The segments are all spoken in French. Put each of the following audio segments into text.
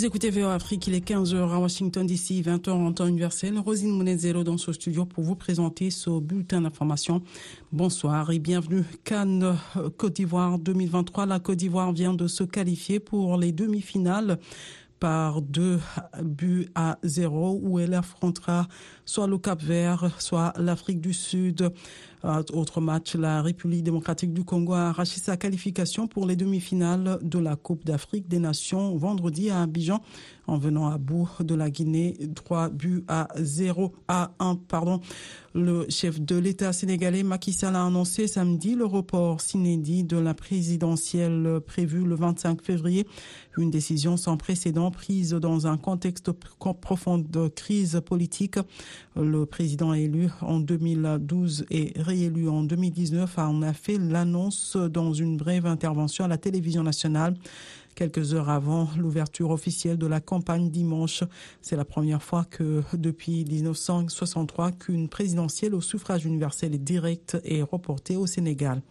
Vous écoutez VOA Afrique, il est 15h à Washington DC, 20h en temps universel. Rosine Monezero dans ce studio pour vous présenter ce bulletin d'information. Bonsoir et bienvenue. Cannes, Côte d'Ivoire 2023. La Côte d'Ivoire vient de se qualifier pour les demi-finales par deux buts à zéro où elle affrontera soit le Cap Vert, soit l'Afrique du Sud. Autre match, la République démocratique du Congo a arraché sa qualification pour les demi-finales de la Coupe d'Afrique des Nations vendredi à Abidjan en venant à bout de la Guinée, 3 buts à 0 à 1, pardon. Le chef de l'État sénégalais Macky Sall a annoncé samedi le report s'inédit de la présidentielle prévue le 25 février, une décision sans précédent prise dans un contexte profond de crise politique. Le président élu en 2012 et réélu en 2019 en a fait l'annonce dans une brève intervention à la télévision nationale quelques heures avant l'ouverture officielle de la campagne dimanche. C'est la première fois que depuis 1963 qu'une présidentielle au suffrage universel et direct est reportée au Sénégal.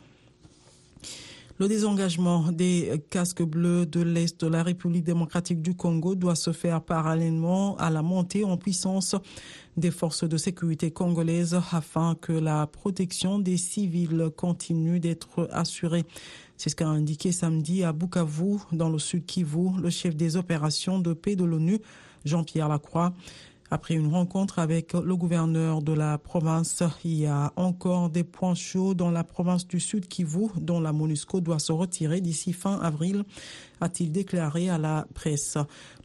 Le désengagement des casques bleus de l'Est de la République démocratique du Congo doit se faire parallèlement à la montée en puissance des forces de sécurité congolaises afin que la protection des civils continue d'être assurée. C'est ce qu'a indiqué samedi à Bukavu, dans le sud Kivu, le chef des opérations de paix de l'ONU, Jean-Pierre Lacroix. Après une rencontre avec le gouverneur de la province, il y a encore des points chauds dans la province du Sud Kivu, dont la MONUSCO doit se retirer d'ici fin avril, a-t-il déclaré à la presse.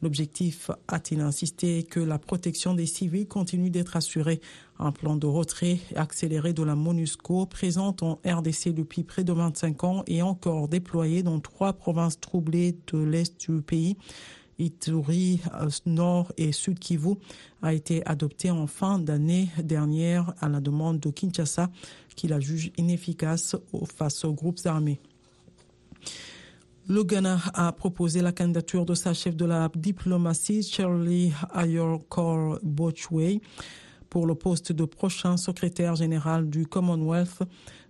L'objectif, a-t-il insisté, que la protection des civils continue d'être assurée? Un plan de retrait accéléré de la MONUSCO, présente en RDC depuis près de 25 ans et encore déployé dans trois provinces troublées de l'Est du pays, Ituri, euh, Nord et Sud Kivu, a été adopté en fin d'année dernière à la demande de Kinshasa, qui la juge inefficace face aux groupes armés. Le Ghana a proposé la candidature de sa chef de la diplomatie, Shirley Ayorkor Bochway, pour le poste de prochain secrétaire général du Commonwealth,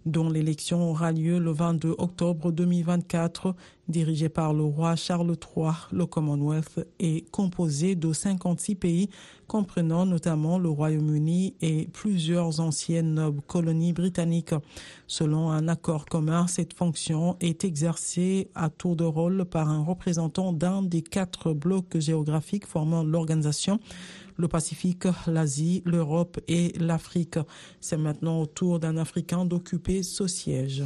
dont l'élection aura lieu le 22 octobre 2024, dirigé par le roi Charles III. Le Commonwealth est composé de 56 pays, comprenant notamment le Royaume-Uni et plusieurs anciennes colonies britanniques. Selon un accord commun, cette fonction est exercée à tour de rôle par un représentant d'un des quatre blocs géographiques formant l'organisation le Pacifique, l'Asie, l'Europe et l'Afrique. C'est maintenant au tour d'un Africain d'occuper ce siège.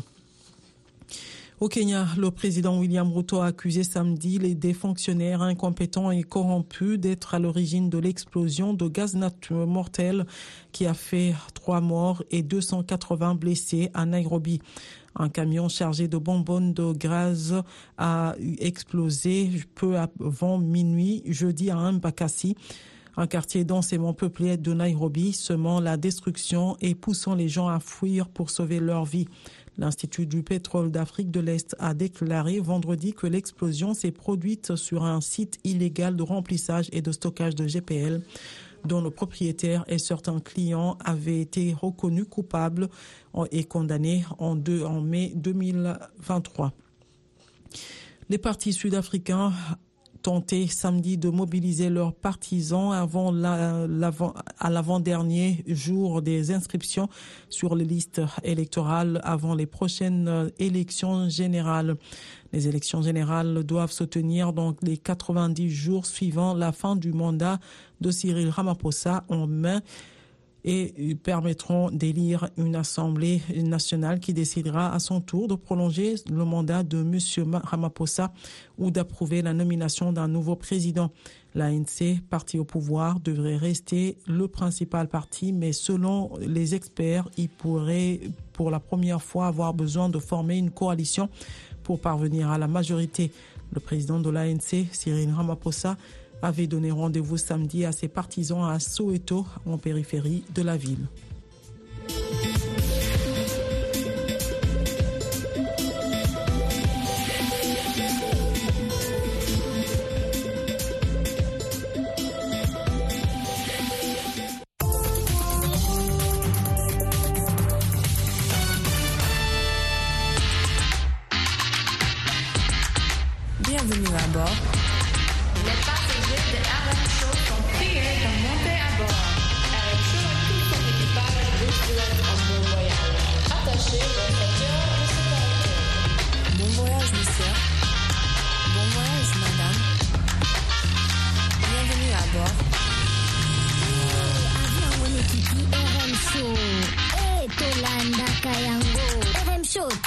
Au Kenya, le président William Ruto a accusé samedi les des fonctionnaires incompétents et corrompus d'être à l'origine de l'explosion de gaz naturel mortel qui a fait trois morts et 280 blessés à Nairobi. Un camion chargé de bonbonnes de gaz a explosé peu avant minuit jeudi à Mbakasi un quartier densément peuplé de Nairobi, semant la destruction et poussant les gens à fuir pour sauver leur vie. L'Institut du pétrole d'Afrique de l'Est a déclaré vendredi que l'explosion s'est produite sur un site illégal de remplissage et de stockage de GPL dont le propriétaire et certains clients avaient été reconnus coupables et condamnés en, en mai 2023. Les partis sud-africains tenté samedi de mobiliser leurs partisans avant à l'avant-dernier jour des inscriptions sur les listes électorales avant les prochaines élections générales. Les élections générales doivent se tenir dans les 90 jours suivant la fin du mandat de Cyril Ramaphosa en mai et permettront d'élire une Assemblée nationale qui décidera à son tour de prolonger le mandat de M. Ramaphosa ou d'approuver la nomination d'un nouveau président. L'ANC, parti au pouvoir, devrait rester le principal parti, mais selon les experts, il pourrait pour la première fois avoir besoin de former une coalition pour parvenir à la majorité. Le président de l'ANC, Cyril Ramaphosa, avait donné rendez-vous samedi à ses partisans à Soweto, en périphérie de la ville.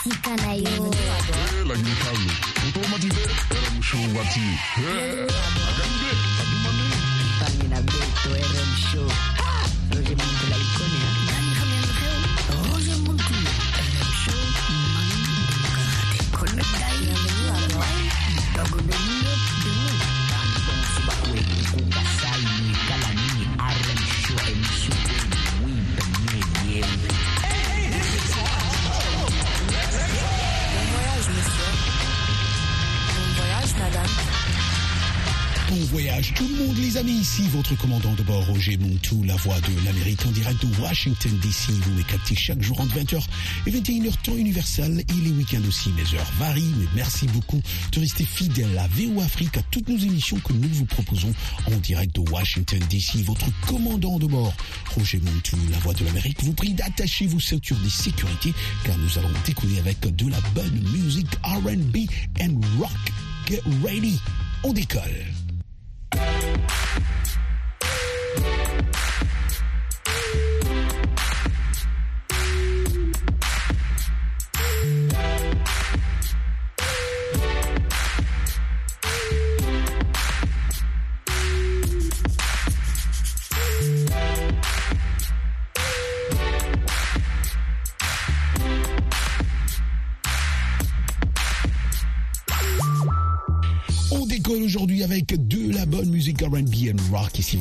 mexicana yo. La inefable, puto matiné, era show guati. Agande, a tu mané. También a Beto, era show. Roger Monte, la iconia. Tout le monde les amis, ici votre commandant de bord Roger Montou, la voix de l'Amérique en direct de Washington DC. Vous me captez chaque jour entre 20h et 21h temps universel et les week-ends aussi. Mes heures varient, mais merci beaucoup de rester fidèle à VO Afrique, à toutes nos émissions que nous vous proposons en direct de Washington DC. Votre commandant de bord Roger Montou, la voix de l'Amérique, vous prie d'attacher vos ceintures de sécurité car nous allons décoller avec de la bonne musique R&B and rock. Get ready, on décolle. Thank you.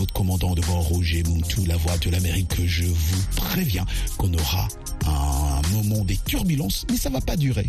Votre commandant de bord Roger Muntu, la voix de l'Amérique. Je vous préviens qu'on aura un moment des turbulences, mais ça va pas durer.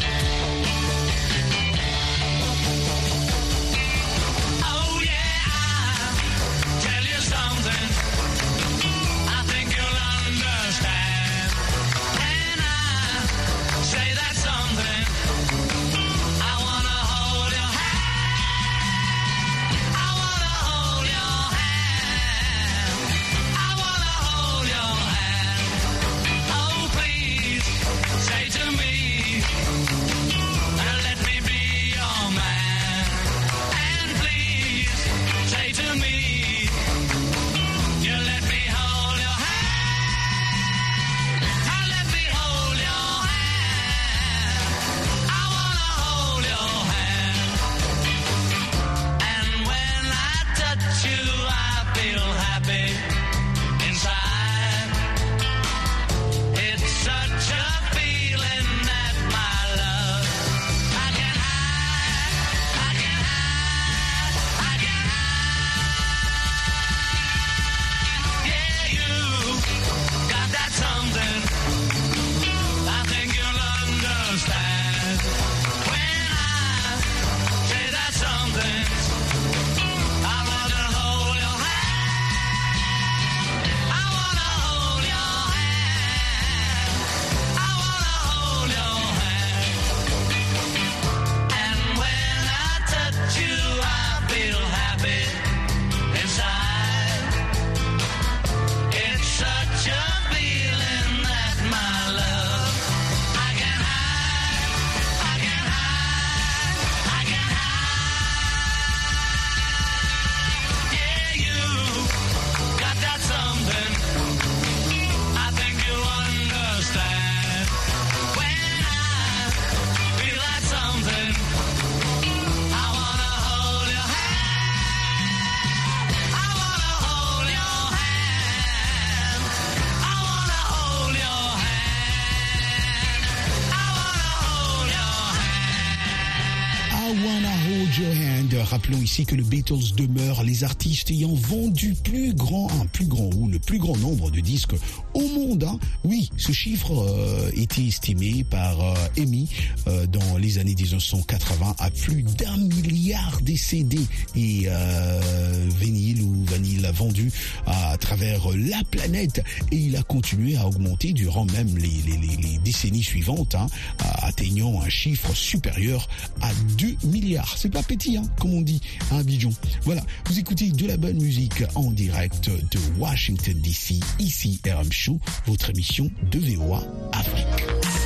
Ici que le Beatles demeure les artistes ayant vendu plus grand, un plus grand ou le plus grand nombre de disques au monde. hein. Oui, ce chiffre euh, était estimé par euh, EMI euh, dans les années 1980 à plus d'un milliard de CD et euh, vinyle ou vanille vendus à travers la planète et il a continué à augmenter durant même les décennies suivantes, hein, atteignant un chiffre supérieur à 2 milliards. C'est pas petit, hein, comme on dit à Abidjan. Voilà, vous écoutez de la bonne musique en direct de Washington DC, ici RM Show, votre émission de VOA Afrique.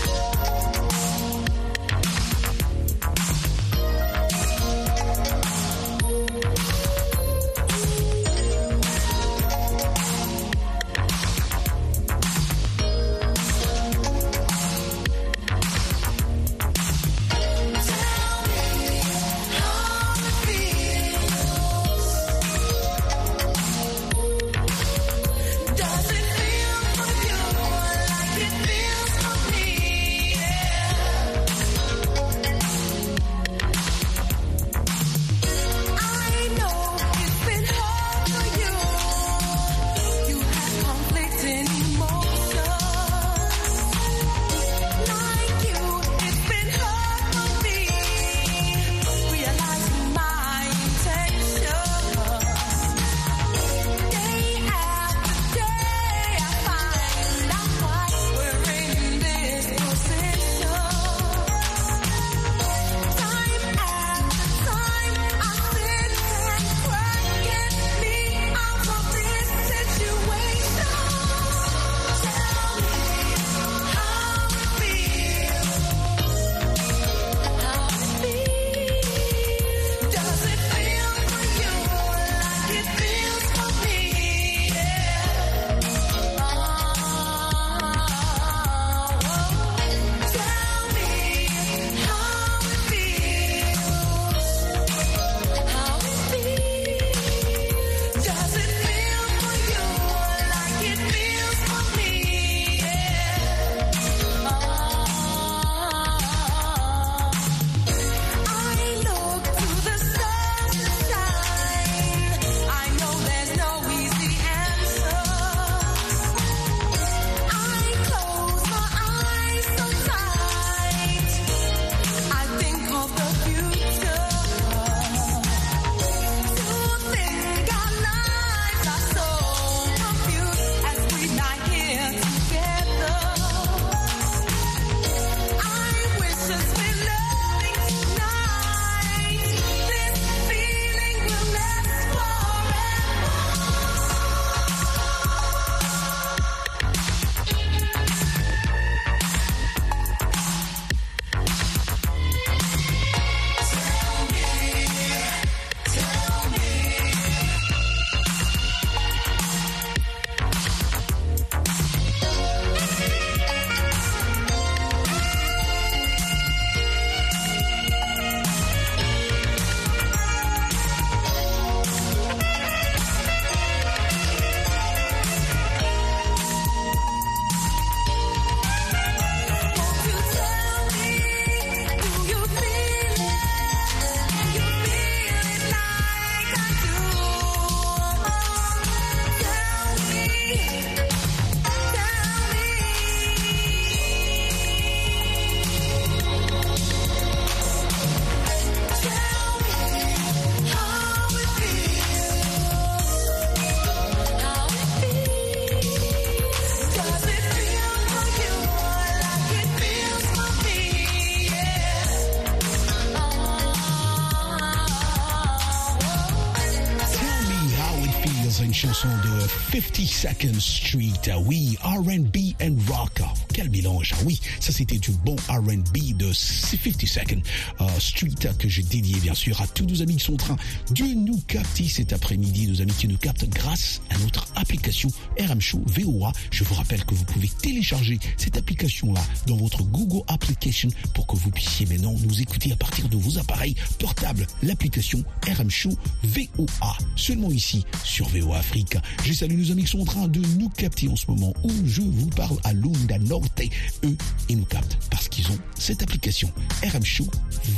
52nd Street. Oui, R&B and rock. Quel mélange. Oui, ça c'était du bon R&B de 52nd euh, Street que j'ai dédié bien sûr à tous nos amis qui sont en train de nous capter cet après-midi. Nos amis qui nous captent grâce à notre application RM Show VOA. Je vous rappelle que vous pouvez télécharger cette application-là dans votre Google Application pour que vous puissiez maintenant nous écouter à partir de vos appareils portables. L'application RM Show VOA. Seulement ici sur VOA Afrique. Je salue nos amis qui sont en train de nous capter en ce moment où je vous parle à Lunda Norte. Eux, ils nous captent parce qu'ils ont cette application RM Show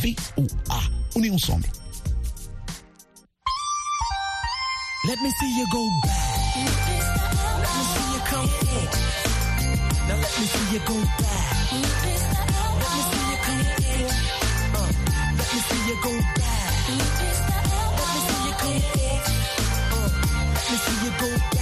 VOA. On est ensemble. Let me see you go back. Let me see you come in. Now let me see you go back. Let me see you come in. Uh, let me see you go back. Let me see you come in. Uh, let me see you go back.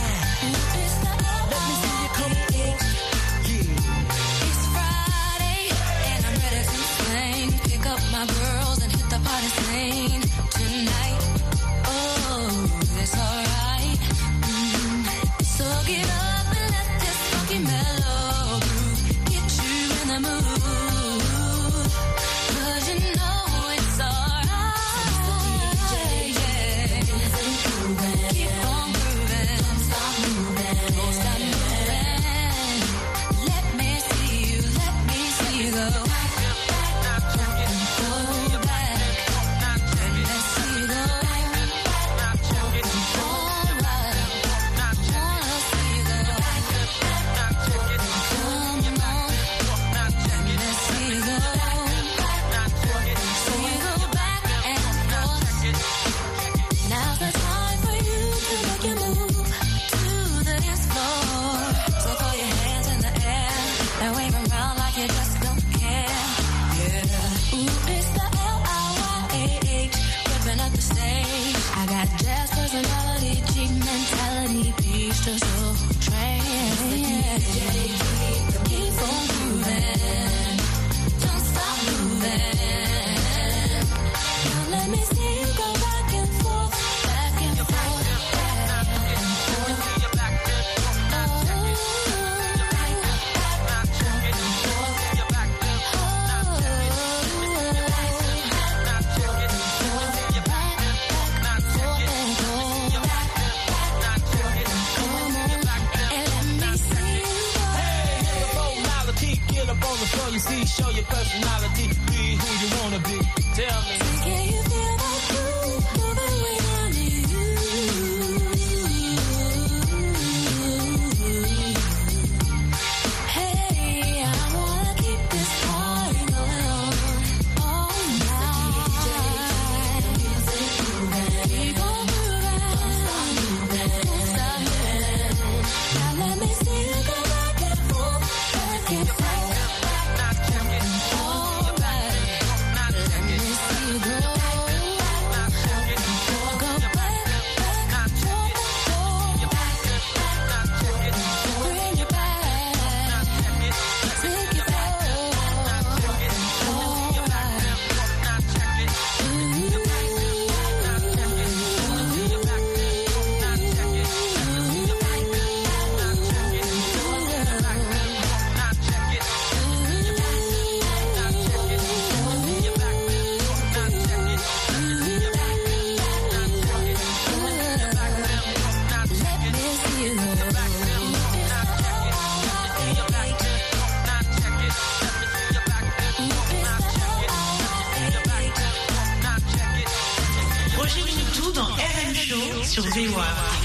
Show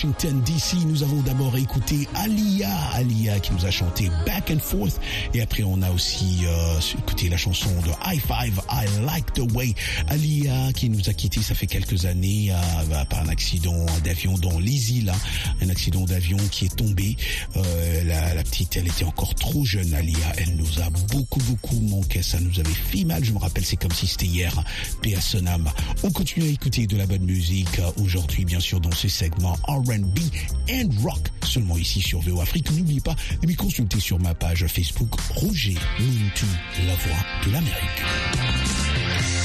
Washington DC. Nous avons d'abord écouté Alia, Alia qui nous a chanté Back and Forth. Et après, on a aussi euh, écouté la chanson de High Five, I Like the Way. Alia qui nous a quittés, ça fait quelques années, euh, par un accident d'avion dans les îles. Un accident d'avion qui est tombé. Euh, la, la petite, elle était encore trop jeune, Alia. Elle nous a beaucoup, beaucoup manqué. Ça nous avait fait mal. Je me rappelle, c'est comme si c'était hier. Paix. On continue à écouter de la bonne musique euh, aujourd'hui, bien sûr, dans ce segment R&B and rock. Seulement ici sur VO Afrique. N'oubliez pas de me consulter sur ma page Facebook Roger Mintou, la voix de l'Amérique.